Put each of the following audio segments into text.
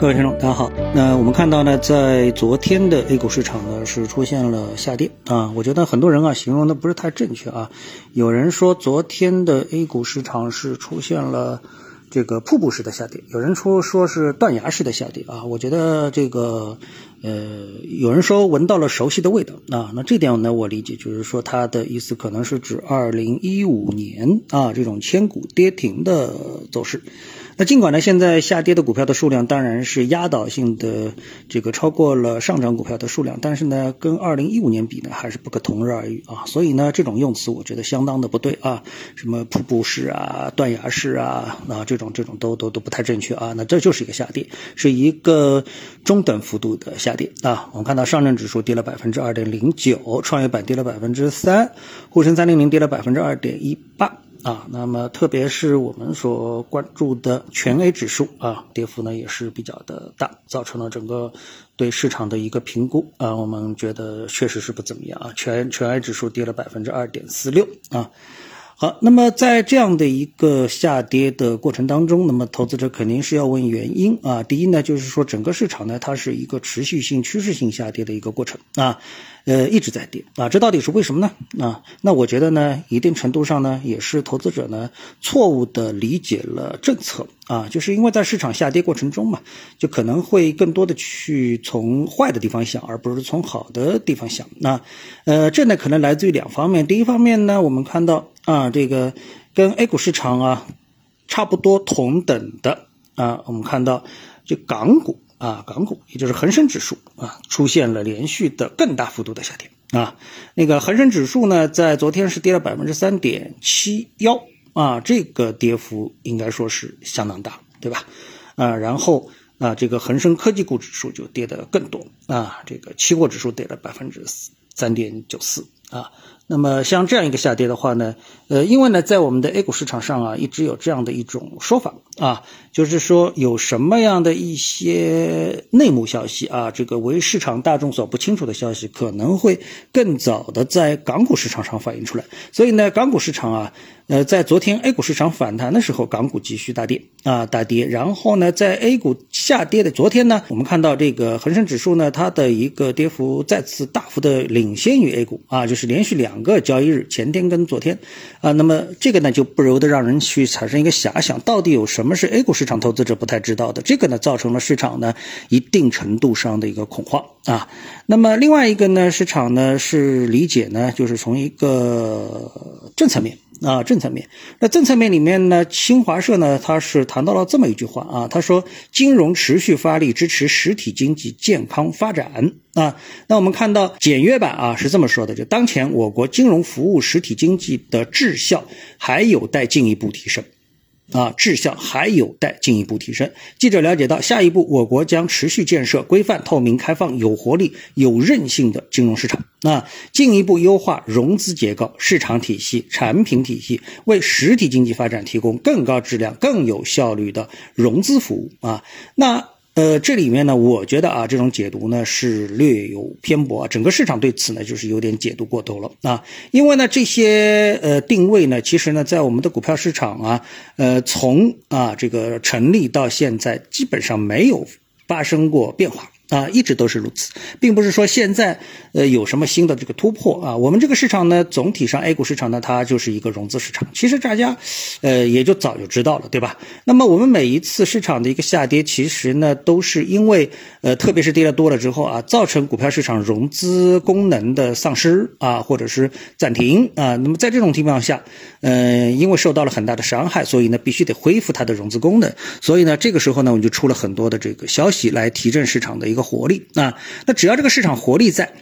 各位听众，大家好。那我们看到呢，在昨天的 A 股市场呢是出现了下跌啊。我觉得很多人啊形容的不是太正确啊。有人说昨天的 A 股市场是出现了这个瀑布式的下跌，有人说说是断崖式的下跌啊。我觉得这个呃，有人说闻到了熟悉的味道啊。那这点呢，我理解就是说他的意思可能是指二零一五年啊这种千股跌停的走势。那尽管呢，现在下跌的股票的数量当然是压倒性的这个超过了上涨股票的数量，但是呢，跟二零一五年比呢，还是不可同日而语啊。所以呢，这种用词我觉得相当的不对啊，什么瀑布式啊、断崖式啊，啊这种这种都都都不太正确啊。那这就是一个下跌，是一个中等幅度的下跌啊。我们看到上证指数跌了百分之二点零九，创业板跌了百分之三，沪深三零零跌了百分之二点一八。啊，那么特别是我们所关注的全 A 指数啊，跌幅呢也是比较的大，造成了整个对市场的一个评估啊，我们觉得确实是不怎么样啊，全全 A 指数跌了百分之二点四六啊。好，那么在这样的一个下跌的过程当中，那么投资者肯定是要问原因啊。第一呢，就是说整个市场呢，它是一个持续性、趋势性下跌的一个过程啊。呃，一直在跌啊，这到底是为什么呢？啊，那我觉得呢，一定程度上呢，也是投资者呢错误的理解了政策啊，就是因为在市场下跌过程中嘛，就可能会更多的去从坏的地方想，而不是从好的地方想。那呃，这呢可能来自于两方面，第一方面呢，我们看到啊，这个跟 A 股市场啊差不多同等的啊，我们看到这港股。啊，港股也就是恒生指数啊，出现了连续的更大幅度的下跌啊。那个恒生指数呢，在昨天是跌了百分之三点七幺啊，这个跌幅应该说是相当大，对吧？啊，然后啊，这个恒生科技股指数就跌得更多啊，这个期货指数跌了百分之三点九四啊。那么像这样一个下跌的话呢，呃，因为呢，在我们的 A 股市场上啊，一直有这样的一种说法啊，就是说有什么样的一些内幕消息啊，这个为市场大众所不清楚的消息，可能会更早的在港股市场上反映出来。所以呢，港股市场啊，呃，在昨天 A 股市场反弹的时候，港股继续大跌啊，大跌。然后呢，在 A 股下跌的昨天呢，我们看到这个恒生指数呢，它的一个跌幅再次大幅的领先于 A 股啊，就是连续两。整个交易日，前天跟昨天，啊，那么这个呢就不由得让人去产生一个遐想，到底有什么是 A 股市场投资者不太知道的？这个呢造成了市场呢一定程度上的一个恐慌啊。那么另外一个呢，市场呢是理解呢，就是从一个政策面。啊，政策面，那政策面里面呢，新华社呢，他是谈到了这么一句话啊，他说，金融持续发力支持实体经济健康发展啊。那我们看到简约版啊是这么说的，就当前我国金融服务实体经济的质效还有待进一步提升。啊，质效还有待进一步提升。记者了解到，下一步我国将持续建设规范、透明、开放、有活力、有韧性的金融市场，啊，进一步优化融资结构、市场体系、产品体系，为实体经济发展提供更高质量、更有效率的融资服务。啊，那。呃，这里面呢，我觉得啊，这种解读呢是略有偏颇啊。整个市场对此呢，就是有点解读过头了啊。因为呢，这些呃定位呢，其实呢，在我们的股票市场啊，呃，从啊这个成立到现在，基本上没有发生过变化。啊，一直都是如此，并不是说现在呃有什么新的这个突破啊。我们这个市场呢，总体上 A 股市场呢，它就是一个融资市场。其实大家呃也就早就知道了，对吧？那么我们每一次市场的一个下跌，其实呢都是因为呃特别是跌的多了之后啊，造成股票市场融资功能的丧失啊，或者是暂停啊。那么在这种情况下，嗯，因为受到了很大的伤害，所以呢必须得恢复它的融资功能。所以呢这个时候呢，我们就出了很多的这个消息来提振市场的一个活力啊，那只要这个市场活力在。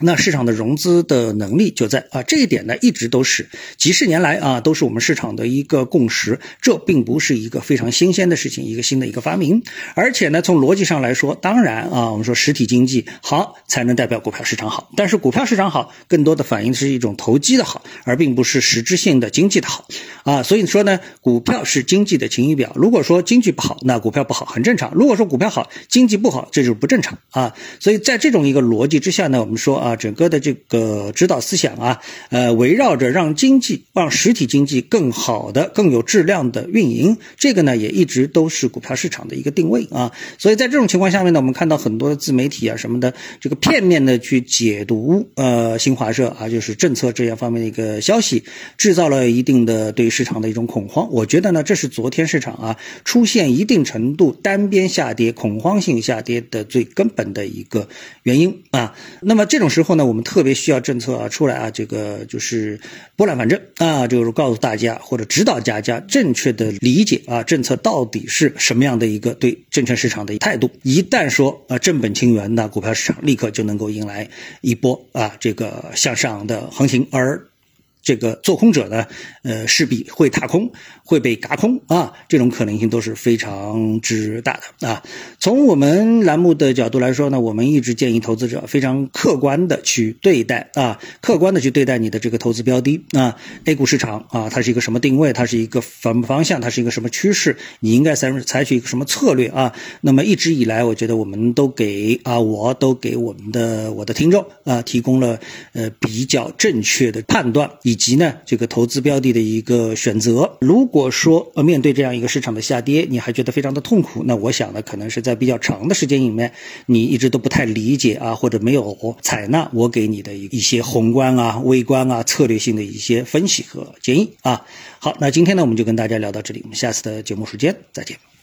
那市场的融资的能力就在啊，这一点呢一直都是几十年来啊都是我们市场的一个共识，这并不是一个非常新鲜的事情，一个新的一个发明。而且呢，从逻辑上来说，当然啊，我们说实体经济好才能代表股票市场好，但是股票市场好更多的反映的是一种投机的好，而并不是实质性的经济的好啊。所以说呢，股票是经济的晴雨表。如果说经济不好，那股票不好很正常；如果说股票好，经济不好，这就是不正常啊。所以在这种一个逻辑之下呢，我们说啊。啊，整个的这个指导思想啊，呃，围绕着让经济、让实体经济更好的、更有质量的运营，这个呢也一直都是股票市场的一个定位啊。所以在这种情况下面呢，我们看到很多自媒体啊什么的，这个片面的去解读呃新华社啊，就是政策这样方面的一个消息，制造了一定的对市场的一种恐慌。我觉得呢，这是昨天市场啊出现一定程度单边下跌、恐慌性下跌的最根本的一个原因啊。那么这种之后呢，我们特别需要政策啊出来啊，这个就是拨乱反正啊，就是告诉大家或者指导大家正确的理解啊，政策到底是什么样的一个对证券市场的态度。一旦说啊正本清源，那股票市场立刻就能够迎来一波啊这个向上的行情，而。这个做空者呢，呃，势必会踏空，会被嘎空啊，这种可能性都是非常之大的啊。从我们栏目的角度来说呢，我们一直建议投资者非常客观的去对待啊，客观的去对待你的这个投资标的啊。A 股市场啊，它是一个什么定位？它是一个什么方向？它是一个什么趋势？你应该采采取一个什么策略啊？那么一直以来，我觉得我们都给啊，我都给我们的我的听众啊，提供了呃比较正确的判断以。及呢，这个投资标的的一个选择。如果说呃面对这样一个市场的下跌，你还觉得非常的痛苦，那我想呢，可能是在比较长的时间里面，你一直都不太理解啊，或者没有采纳我给你的一一些宏观啊、微观啊、策略性的一些分析和建议啊。好，那今天呢，我们就跟大家聊到这里，我们下次的节目时间再见。